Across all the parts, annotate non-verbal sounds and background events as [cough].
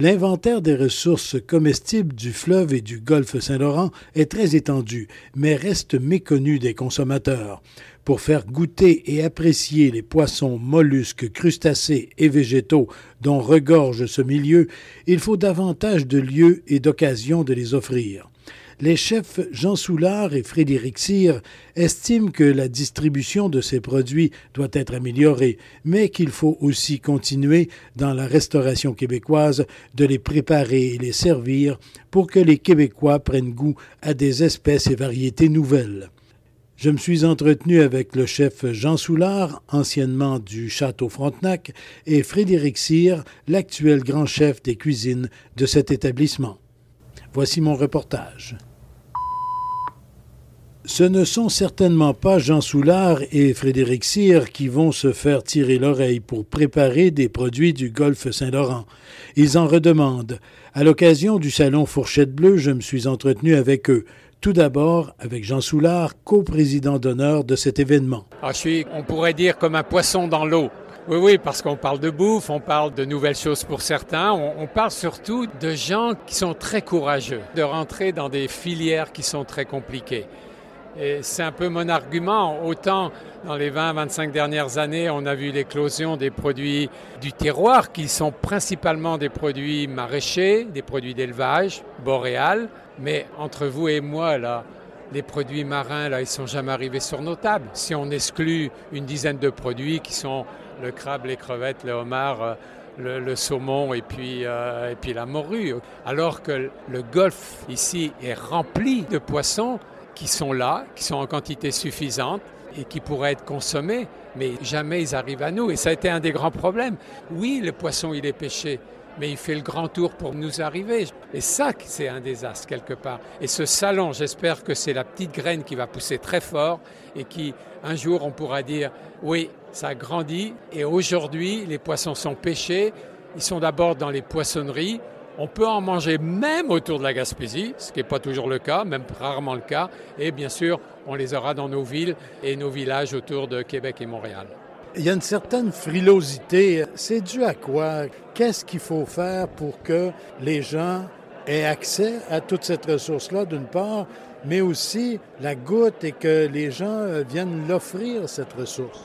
L'inventaire des ressources comestibles du fleuve et du golfe Saint-Laurent est très étendu, mais reste méconnu des consommateurs. Pour faire goûter et apprécier les poissons, mollusques, crustacés et végétaux dont regorge ce milieu, il faut davantage de lieux et d'occasions de les offrir les chefs Jean Soulard et Frédéric Cyr estiment que la distribution de ces produits doit être améliorée, mais qu'il faut aussi continuer dans la restauration québécoise de les préparer et les servir pour que les Québécois prennent goût à des espèces et variétés nouvelles. Je me suis entretenu avec le chef Jean Soulard, anciennement du Château Frontenac, et Frédéric Cyr, l'actuel grand chef des cuisines de cet établissement. Voici mon reportage. Ce ne sont certainement pas Jean Soulard et Frédéric Cyr qui vont se faire tirer l'oreille pour préparer des produits du golfe Saint-Laurent. Ils en redemandent. À l'occasion du salon Fourchette Bleue, je me suis entretenu avec eux. Tout d'abord avec Jean Soulard, coprésident d'honneur de cet événement. Ah, je suis, on pourrait dire, comme un poisson dans l'eau. Oui, oui, parce qu'on parle de bouffe, on parle de nouvelles choses pour certains, on, on, parle surtout de gens qui sont très courageux, de rentrer dans des filières qui sont très compliquées. C'est un peu mon argument. Autant dans les 20-25 dernières années, on a vu l'éclosion des produits du terroir, qui sont principalement des produits maraîchers, des produits d'élevage, boréal. Mais entre vous et moi, là, les produits marins, là, ils sont jamais arrivés sur nos tables. Si on exclut une dizaine de produits qui sont le crabe, les crevettes, le homard, euh, le, le saumon et puis, euh, et puis la morue. Alors que le golfe ici est rempli de poissons qui sont là, qui sont en quantité suffisante et qui pourraient être consommés, mais jamais ils arrivent à nous. Et ça a été un des grands problèmes. Oui, le poisson, il est pêché, mais il fait le grand tour pour nous arriver. Et ça, c'est un désastre quelque part. Et ce salon, j'espère que c'est la petite graine qui va pousser très fort et qui, un jour, on pourra dire, oui, ça a grandi et aujourd'hui, les poissons sont pêchés. Ils sont d'abord dans les poissonneries, on peut en manger même autour de la Gaspésie, ce qui n'est pas toujours le cas, même rarement le cas. Et bien sûr, on les aura dans nos villes et nos villages autour de Québec et Montréal. Il y a une certaine frilosité. C'est dû à quoi? Qu'est-ce qu'il faut faire pour que les gens aient accès à toute cette ressource-là, d'une part, mais aussi la goutte et que les gens viennent l'offrir, cette ressource?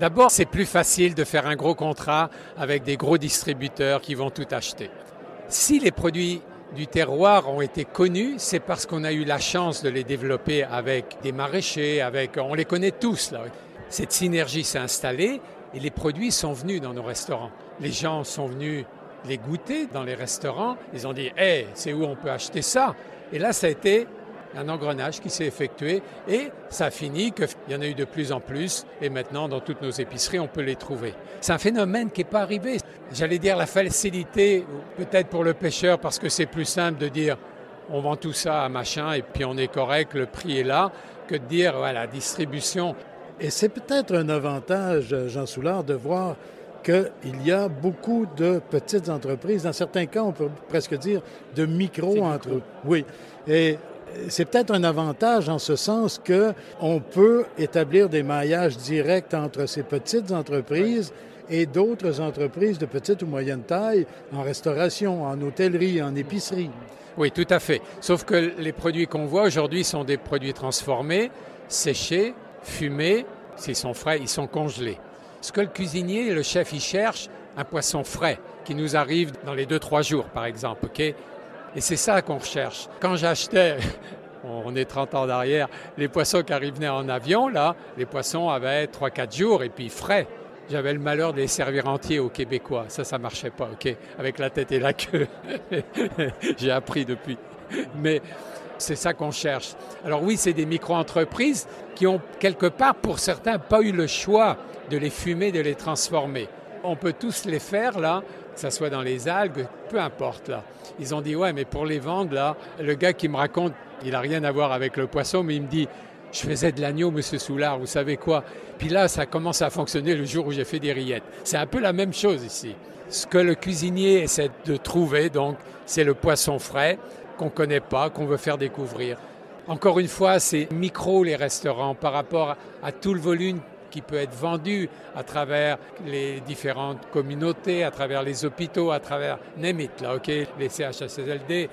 D'abord, c'est plus facile de faire un gros contrat avec des gros distributeurs qui vont tout acheter. Si les produits du terroir ont été connus, c'est parce qu'on a eu la chance de les développer avec des maraîchers, avec, on les connaît tous. Là. Cette synergie s'est installée et les produits sont venus dans nos restaurants. Les gens sont venus les goûter dans les restaurants. Ils ont dit, hey, c'est où on peut acheter ça? Et là, ça a été un engrenage qui s'est effectué et ça a fini qu'il y en a eu de plus en plus et maintenant dans toutes nos épiceries on peut les trouver. C'est un phénomène qui n'est pas arrivé. J'allais dire la facilité peut-être pour le pêcheur parce que c'est plus simple de dire on vend tout ça à machin et puis on est correct, le prix est là, que de dire voilà, distribution. Et c'est peut-être un avantage, Jean Soulard, de voir qu'il y a beaucoup de petites entreprises, dans certains cas, on peut presque dire de micro-entreprises. Oui. Et c'est peut-être un avantage en ce sens que on peut établir des maillages directs entre ces petites entreprises et d'autres entreprises de petite ou moyenne taille en restauration, en hôtellerie, en épicerie. Oui, tout à fait. Sauf que les produits qu'on voit aujourd'hui sont des produits transformés, séchés, fumés. S'ils sont frais, ils sont congelés. Ce que le cuisinier, le chef, il cherche, un poisson frais qui nous arrive dans les 2-3 jours, par exemple. ok? Et c'est ça qu'on recherche. Quand j'achetais, [laughs] on est 30 ans d'arrière, les poissons qui arrivaient en avion, là, les poissons avaient 3-4 jours et puis frais. J'avais le malheur de les servir entiers aux Québécois. Ça, ça marchait pas, OK? Avec la tête et la queue. [laughs] J'ai appris depuis. Mais c'est ça qu'on cherche. Alors oui, c'est des micro-entreprises qui ont quelque part, pour certains, pas eu le choix de les fumer, de les transformer. On peut tous les faire, là, que ce soit dans les algues, peu importe là. Ils ont dit ouais, mais pour les vendre là, le gars qui me raconte, il n'a rien à voir avec le poisson, mais il me dit je faisais de l'agneau, monsieur Soulard, vous savez quoi? Puis là, ça commence à fonctionner le jour où j'ai fait des rillettes. C'est un peu la même chose ici. Ce que le cuisinier essaie de trouver, donc, c'est le poisson frais qu'on connaît pas, qu'on veut faire découvrir. Encore une fois, c'est micro les restaurants par rapport à tout le volume qui peut être vendu à travers les différentes communautés, à travers les hôpitaux, à travers NEMIT, là, ok, les CHSLD.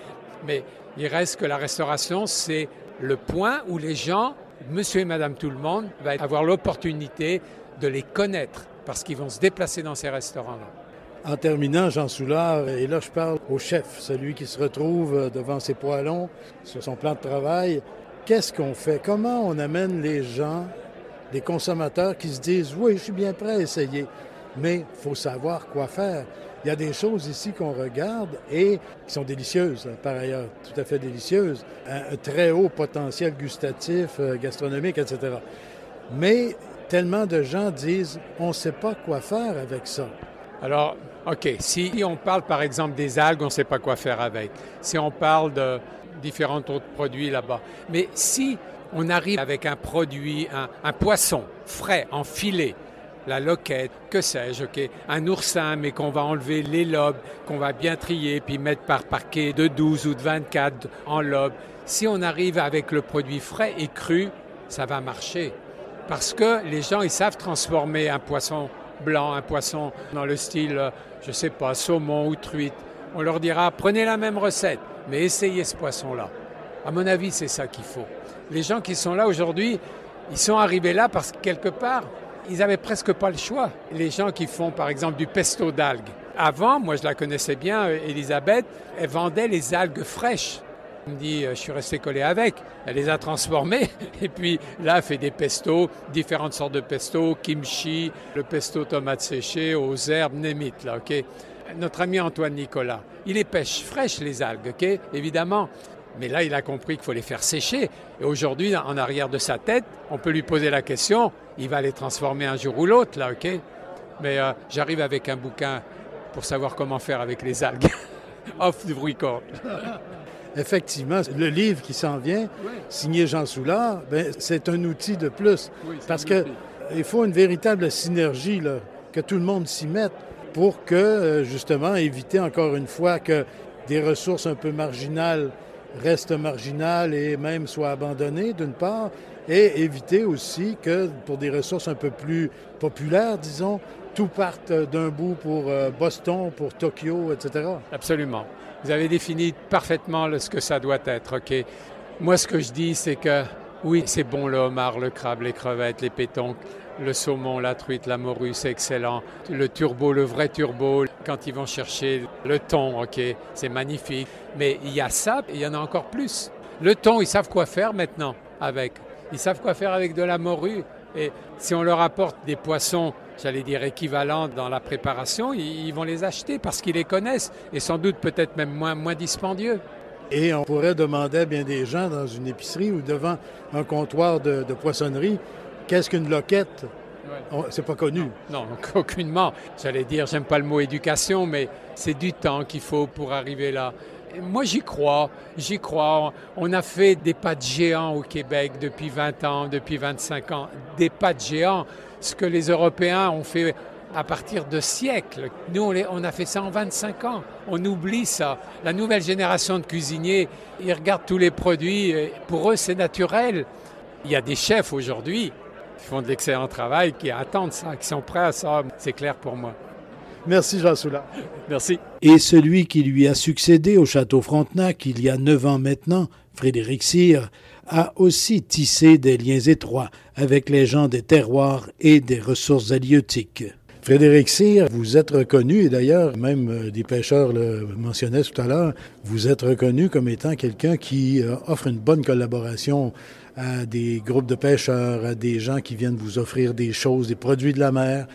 Mais il reste que la restauration, c'est le point où les gens, monsieur et madame tout le monde, va avoir l'opportunité de les connaître parce qu'ils vont se déplacer dans ces restaurants-là. En terminant, Jean Soulard, et là je parle au chef, celui qui se retrouve devant ses poêlons, sur son plan de travail. Qu'est-ce qu'on fait? Comment on amène les gens des consommateurs qui se disent Oui, je suis bien prêt à essayer, mais il faut savoir quoi faire. Il y a des choses ici qu'on regarde et qui sont délicieuses, hein, par ailleurs, tout à fait délicieuses, un, très haut potentiel gustatif, euh, gastronomique, etc. Mais tellement de gens disent on ne sait pas quoi faire avec ça. Alors, OK, si on parle par exemple des algues, on ne sait pas quoi faire avec. Si on parle de différents autres produits là-bas. Mais si on arrive avec un produit, un, poisson frais, en filet, la loquette, que sais-je, ok, un oursin, mais qu'on va enlever les lobes, qu'on va bien trier, puis mettre par parquet de 12 ou de 24 en lobes. Si on arrive avec le produit frais et cru, ça va marcher. Parce que les gens, ils savent transformer un poisson blanc, un poisson dans le style, je ne sais pas, saumon ou truite. On leur dira, prenez la même recette, mais essayez ce poisson-là. À mon avis, c'est ça qu'il faut les gens qui sont là aujourd'hui, ils sont arrivés là parce que quelque part, ils n'avaient presque pas le choix. Les gens qui font par exemple du pesto d'algues. Avant, moi je la connaissais bien, euh, Elisabeth, elle vendait les algues fraîches. Elle me dit, euh, je suis resté collé avec. Elle les a transformées [laughs] et puis là, elle fait des pestos, différentes sortes de pesto, kimchi, le pesto tomate séchée, aux herbes, némite, là, ok Notre ami Antoine Nicolas, il les pêche fraîches, les algues, ok Évidemment, mais là, il a compris qu'il faut les faire sécher. Et aujourd'hui, en arrière de sa tête, on peut lui poser la question. Il va les transformer un jour ou l'autre, là, OK? Mais euh, j'arrive avec un bouquin pour savoir comment faire avec les algues. Off the record. Effectivement, le livre qui s'en vient, signé Jean Soulard, ben, c'est un outil de plus. parce qu'il faut une véritable synergie, là, que tout le monde s'y mette pour que, euh, justement, éviter encore une fois que des ressources un peu marginales reste marginal et même soit abandonné, d'une part, et éviter aussi que pour des ressources un peu plus populaires, disons, tout parte d'un bout pour euh, Boston, pour Tokyo, etc. Absolument. Vous avez défini parfaitement ce que ça doit être, OK? Moi, ce que je dis, c'est que oui, c'est bon le homard, le crabe, les crevettes, les pétonques, le saumon, la truite, la morue, c'est excellent. Le turbo, le vrai turbo, quand ils vont chercher le thon, ok, c'est magnifique. Mais il y a ça, il y en a encore plus. Le thon, ils savent quoi faire maintenant avec. Ils savent quoi faire avec de la morue. Et si on leur apporte des poissons, j'allais dire équivalents dans la préparation, ils, vont les acheter parce qu'ils les connaissent et sans doute peut-être même moins, dispendieux. Et on pourrait demander à bien des gens dans une épicerie ou devant un comptoir de poissonnerie Qu'est-ce qu'une loquette? C'est pas connu. Non, [laughs] aucunement. J'allais dire, j'aime pas le mot éducation, mais c'est du temps qu'il faut pour arriver là. Moi, j'y crois, j'y crois. On a fait des pas de géants au Québec depuis 20 ans, depuis 25 ans. Des pas de géants, ce que les Européens ont fait à partir de siècles. Nous, on, on, a fait ça en 25 ans. On oublie ça. La nouvelle génération de cuisiniers, ils regardent tous les produits. Pour eux, c'est naturel. Il y a des chefs aujourd'hui qui font de l'excellent travail, qui attendent ça, qui sont prêts à ça. C'est clair pour moi. Merci Jean Soula. Merci. Et celui qui lui a succédé au château Frontenac il y a neuf ans maintenant, Frédéric Cyr, a aussi tissé des liens étroits avec les gens des terroirs et des ressources halieutiques. Frédéric Cyr, vous êtes reconnu, et d'ailleurs, même euh, des pêcheurs le mentionnaient tout à l'heure, vous êtes reconnu comme étant quelqu'un qui euh, offre une bonne collaboration des groupes de pêcheurs, à des gens qui viennent vous offrir des choses, des produits de la mer.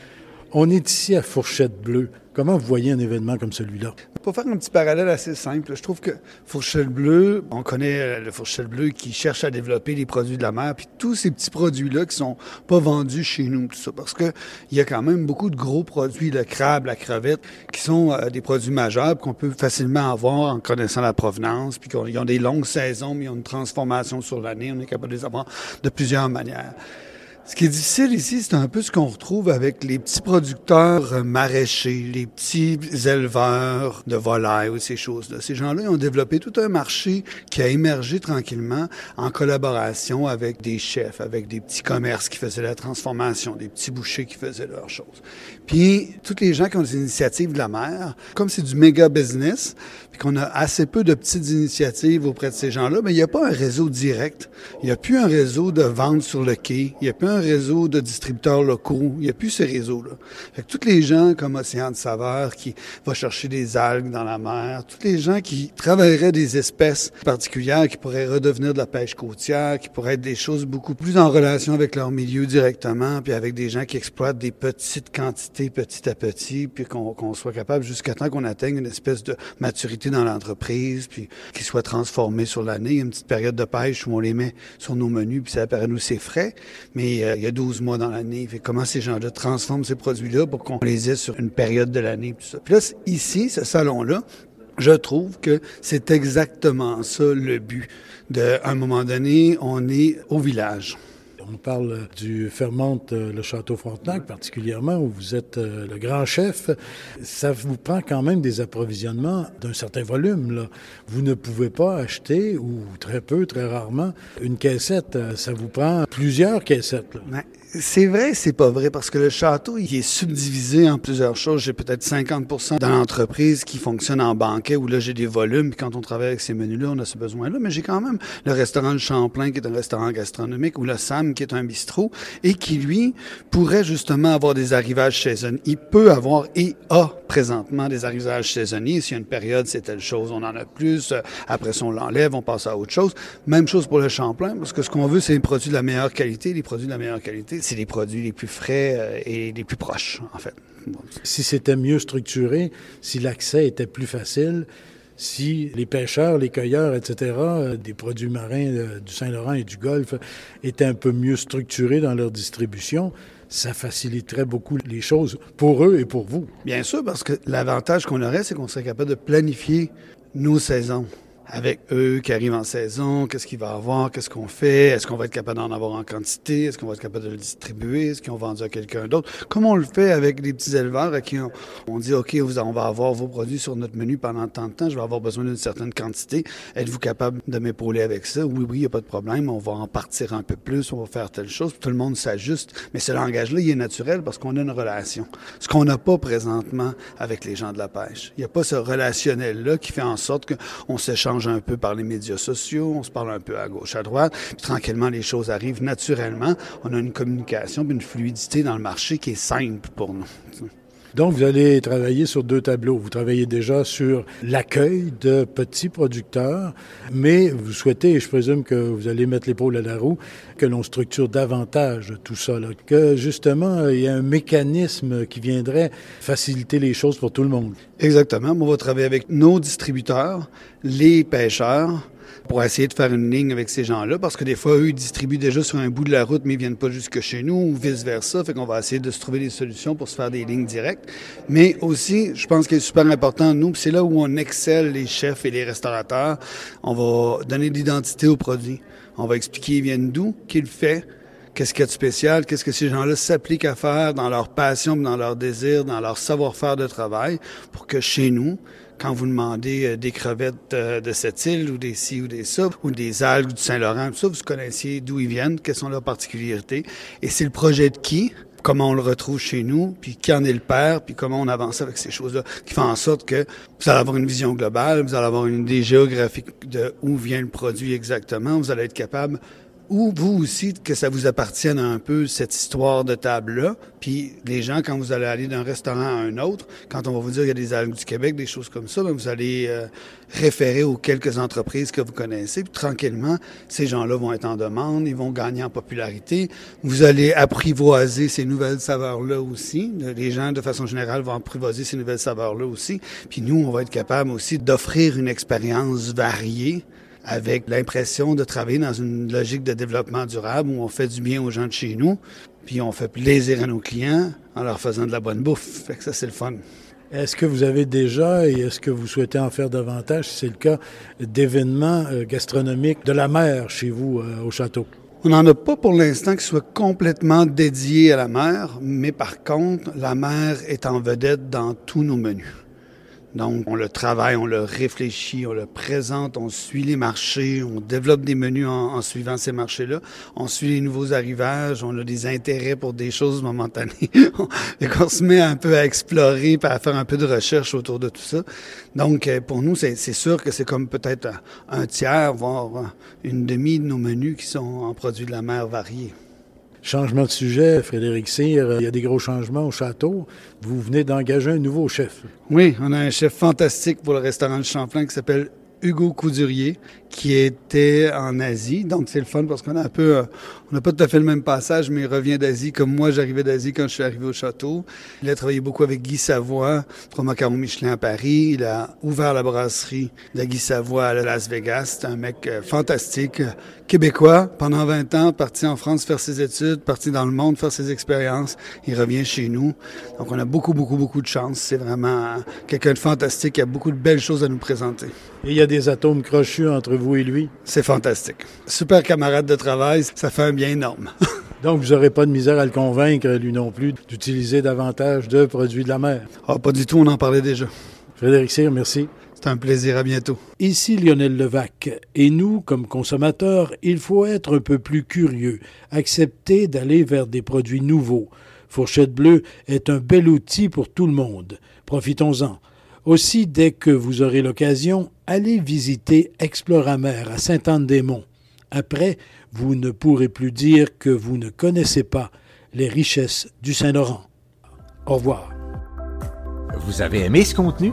On est ici à Fourchette Bleue. Comment vous voyez un événement comme celui-là? Pour faire un petit parallèle assez simple, je trouve que Fourchette Bleue, on connaît le Fourchette Bleu qui cherche à développer les produits de la mer, puis tous ces petits produits-là qui sont pas vendus chez nous, tout ça, parce que il y a quand même beaucoup de gros produits, le crabe, la crevette, qui sont euh, des produits majeurs qu'on peut facilement avoir en connaissant la provenance, puis qu'ils ont des longues saisons, mais ils ont une transformation sur l'année, on est capable de les avoir de plusieurs manières. Ce qui est difficile ici, c'est un peu ce qu'on retrouve avec les petits producteurs maraîchers, les petits éleveurs de volailles ou ces choses-là. Ces gens-là ont développé tout un marché qui a émergé tranquillement en collaboration avec des chefs, avec des petits commerces qui faisaient la transformation, des petits bouchers qui faisaient leurs choses. Puis, toutes les gens qui ont des initiatives de la mer, comme c'est du méga business, qu'on a assez peu de petites initiatives auprès de ces gens-là, mais il n'y a pas un réseau direct. Il n'y a plus un réseau de vente sur le quai. Il n'y a plus un réseau de distributeurs locaux. Il n'y a plus ce réseau-là. Fait que tous les gens comme Océan de Saveur qui va chercher des algues dans la mer, tous les gens qui travailleraient des espèces particulières qui pourraient redevenir de la pêche côtière, qui pourraient être des choses beaucoup plus en relation avec leur milieu directement, puis avec des gens qui exploitent des petites quantités petit à petit, puis qu'on soit capable jusqu'à temps qu'on atteigne une espèce de maturité dans l'entreprise, puis qu'ils soient transformés sur l'année. Il y a une petite période de pêche où on les met sur nos menus, puis ça apparaît nous c'est frais, mais euh, il y a 12 mois dans l'année. Comment ces gens-là transforment ces produits-là pour qu'on les ait sur une période de l'année, ça. Puis là, ici, ce salon-là, je trouve que c'est exactement ça le but. À un moment donné, on est au village. On parle du Fermente, euh, le Château Frontenac particulièrement, où vous êtes euh, le grand chef. Ça vous prend quand même des approvisionnements d'un certain volume. Là. Vous ne pouvez pas acheter, ou très peu, très rarement, une caissette. Ça vous prend plusieurs caissettes. Là. C'est vrai, c'est pas vrai, parce que le château, il est subdivisé en plusieurs choses. J'ai peut-être 50% dans l'entreprise qui fonctionne en banquet, où là, j'ai des volumes, quand on travaille avec ces menus-là, on a ce besoin-là. Mais j'ai quand même le restaurant de Champlain, qui est un restaurant gastronomique, ou le Sam, qui est un bistrot, et qui, lui, pourrait justement avoir des arrivages saisonniers. Il peut avoir et a présentement des arrivages saisonniers. S'il y a une période, c'est telle chose, on en a plus. Après ça, on l'enlève, on passe à autre chose. Même chose pour le Champlain, parce que ce qu'on veut, c'est des produits de la meilleure qualité. Les produits de la meilleure qualité, c'est les produits les plus frais euh, et les plus proches, en fait. Si c'était mieux structuré, si l'accès était plus facile, si les pêcheurs, les cueilleurs, etc., euh, des produits marins euh, du Saint-Laurent et du Golfe étaient un peu mieux structurés dans leur distribution, ça faciliterait beaucoup les choses pour eux et pour vous. Bien sûr, parce que l'avantage qu'on aurait, c'est qu'on serait capable de planifier nos saisons avec eux qui arrivent en saison, qu'est-ce qu'il va avoir, qu'est-ce qu'on fait, est-ce qu'on va être capable d'en avoir en quantité, est-ce qu'on va être capable de le distribuer, est-ce qu'ils ont vendu à quelqu'un d'autre, comme on le fait avec les petits éleveurs à qui on, dit, OK, on va avoir vos produits sur notre menu pendant tant de temps, je vais avoir besoin d'une certaine quantité, êtes-vous capable de m'épauler avec ça? Oui, oui, il n'y a pas de problème, on va en partir un peu plus, on va faire telle chose, tout le monde s'ajuste, mais ce langage-là, il est naturel parce qu'on a une relation, ce qu'on n'a pas présentement avec les gens de la pêche. Il n'y a pas ce relationnel-là qui fait en sorte qu'on s'échange un peu par les médias sociaux, on se parle un peu à gauche, à droite, puis tranquillement les choses arrivent naturellement. On a une communication, une fluidité dans le marché qui est simple pour nous. Donc, vous allez travailler sur deux tableaux. Vous travaillez déjà sur l'accueil de petits producteurs, mais vous souhaitez, et je présume que vous allez mettre l'épaule à la roue, que l'on structure davantage tout ça, là, que justement, il y a un mécanisme qui viendrait faciliter les choses pour tout le monde. Exactement. On va travailler avec nos distributeurs, les pêcheurs, pour essayer de faire une ligne avec ces gens-là, parce que des fois, eux, ils distribuent déjà sur un bout de la route, mais ils viennent pas jusque chez nous, ou vice-versa. Fait qu'on va essayer de se trouver des solutions pour se faire des lignes directes. Mais aussi, je pense qu'il est super important, nous, c'est là où on excelle les chefs et les restaurateurs, on va donner de l'identité au produit. On va expliquer ils viennent d'où, qui le fait, qu'est-ce qu'il y a de spécial, qu'est-ce que ces gens-là s'appliquent à faire dans leur passion, dans leur désir, dans leur savoir-faire de travail, pour que chez nous, quand vous demandez euh, des crevettes euh, de cette île ou des ci ou des ça, ou des algues du Saint-Laurent, tout ça, vous connaissiez d'où ils viennent, quelles sont leurs particularités. Et c'est le projet de qui, comment on le retrouve chez nous, puis qui en est le père, puis comment on avance avec ces choses-là, qui font en sorte que vous allez avoir une vision globale, vous allez avoir une idée géographique de où vient le produit exactement, vous allez être capable ou vous aussi, que ça vous appartienne un peu, cette histoire de table-là. Puis les gens, quand vous allez aller d'un restaurant à un autre, quand on va vous dire qu'il y a des algues du Québec, des choses comme ça, bien, vous allez euh, référer aux quelques entreprises que vous connaissez. Puis tranquillement, ces gens-là vont être en demande, ils vont gagner en popularité. Vous allez apprivoiser ces nouvelles saveurs-là aussi. Les gens, de façon générale, vont apprivoiser ces nouvelles saveurs-là aussi. Puis nous, on va être capable aussi d'offrir une expérience variée avec l'impression de travailler dans une logique de développement durable où on fait du bien aux gens de chez nous, puis on fait plaisir à nos clients en leur faisant de la bonne bouffe. Fait que ça, c'est le fun. Est-ce que vous avez déjà et est-ce que vous souhaitez en faire davantage, si c'est le cas, d'événements euh, gastronomiques de la mer chez vous euh, au château? On n'en a pas pour l'instant qui soit complètement dédié à la mer, mais par contre, la mer est en vedette dans tous nos menus. Donc, on le travaille, on le réfléchit, on le présente, on suit les marchés, on développe des menus en, suivant ces marchés-là. On suit les nouveaux arrivages, on a des intérêts pour des choses momentanées. [laughs] et qu'on se met un peu à explorer, à faire un peu de recherche autour de tout ça. Donc, euh, pour nous, c'est sûr que c'est comme peut-être un tiers, voire une demi de nos menus qui sont en produits de la mer variés. Changement de sujet, Frédéric Cyr, il y a des gros changements au château. Vous venez d'engager un nouveau chef. Oui, on a un chef fantastique pour le restaurant de Champlain qui s'appelle Hugo Coudurier, qui était en Asie. Donc, c'est le fun parce qu'on a un peu, euh, on n'a pas tout à fait le même passage, mais il revient d'Asie comme moi, j'arrivais d'Asie quand je suis arrivé au château. Il a travaillé beaucoup avec Guy Savoie, trois macarons Michelin à Paris. Il a ouvert la brasserie de Guy Savoie à Las Vegas. C'est un mec euh, fantastique, euh, québécois, pendant 20 ans, parti en France faire ses études, parti dans le monde faire ses expériences. Il revient chez nous. Donc, on a beaucoup, beaucoup, beaucoup de chance. C'est vraiment quelqu'un de fantastique qui a beaucoup de belles choses à nous présenter. Et il y a des atomes crochus entre vous et lui? C'est fantastique. Super camarade de travail, ça fait un bien énorme. [laughs] Donc, vous n'aurez pas de misère à le convaincre, lui non plus, d'utiliser davantage de produits de la mer? Ah, pas du tout, on en parlait déjà. Frédéric Cyr, merci. C'est un plaisir, à bientôt. Ici Lionel Levac. Et nous, comme consommateurs, il faut être un peu plus curieux, accepter d'aller vers des produits nouveaux. Fourchette bleue est un bel outil pour tout le monde. Profitons-en. Aussi, dès que vous aurez l'occasion, allez visiter Exploramer à Sainte-Anne-des-Monts. Après, vous ne pourrez plus dire que vous ne connaissez pas les richesses du Saint-Laurent. Au revoir. Vous avez aimé ce contenu?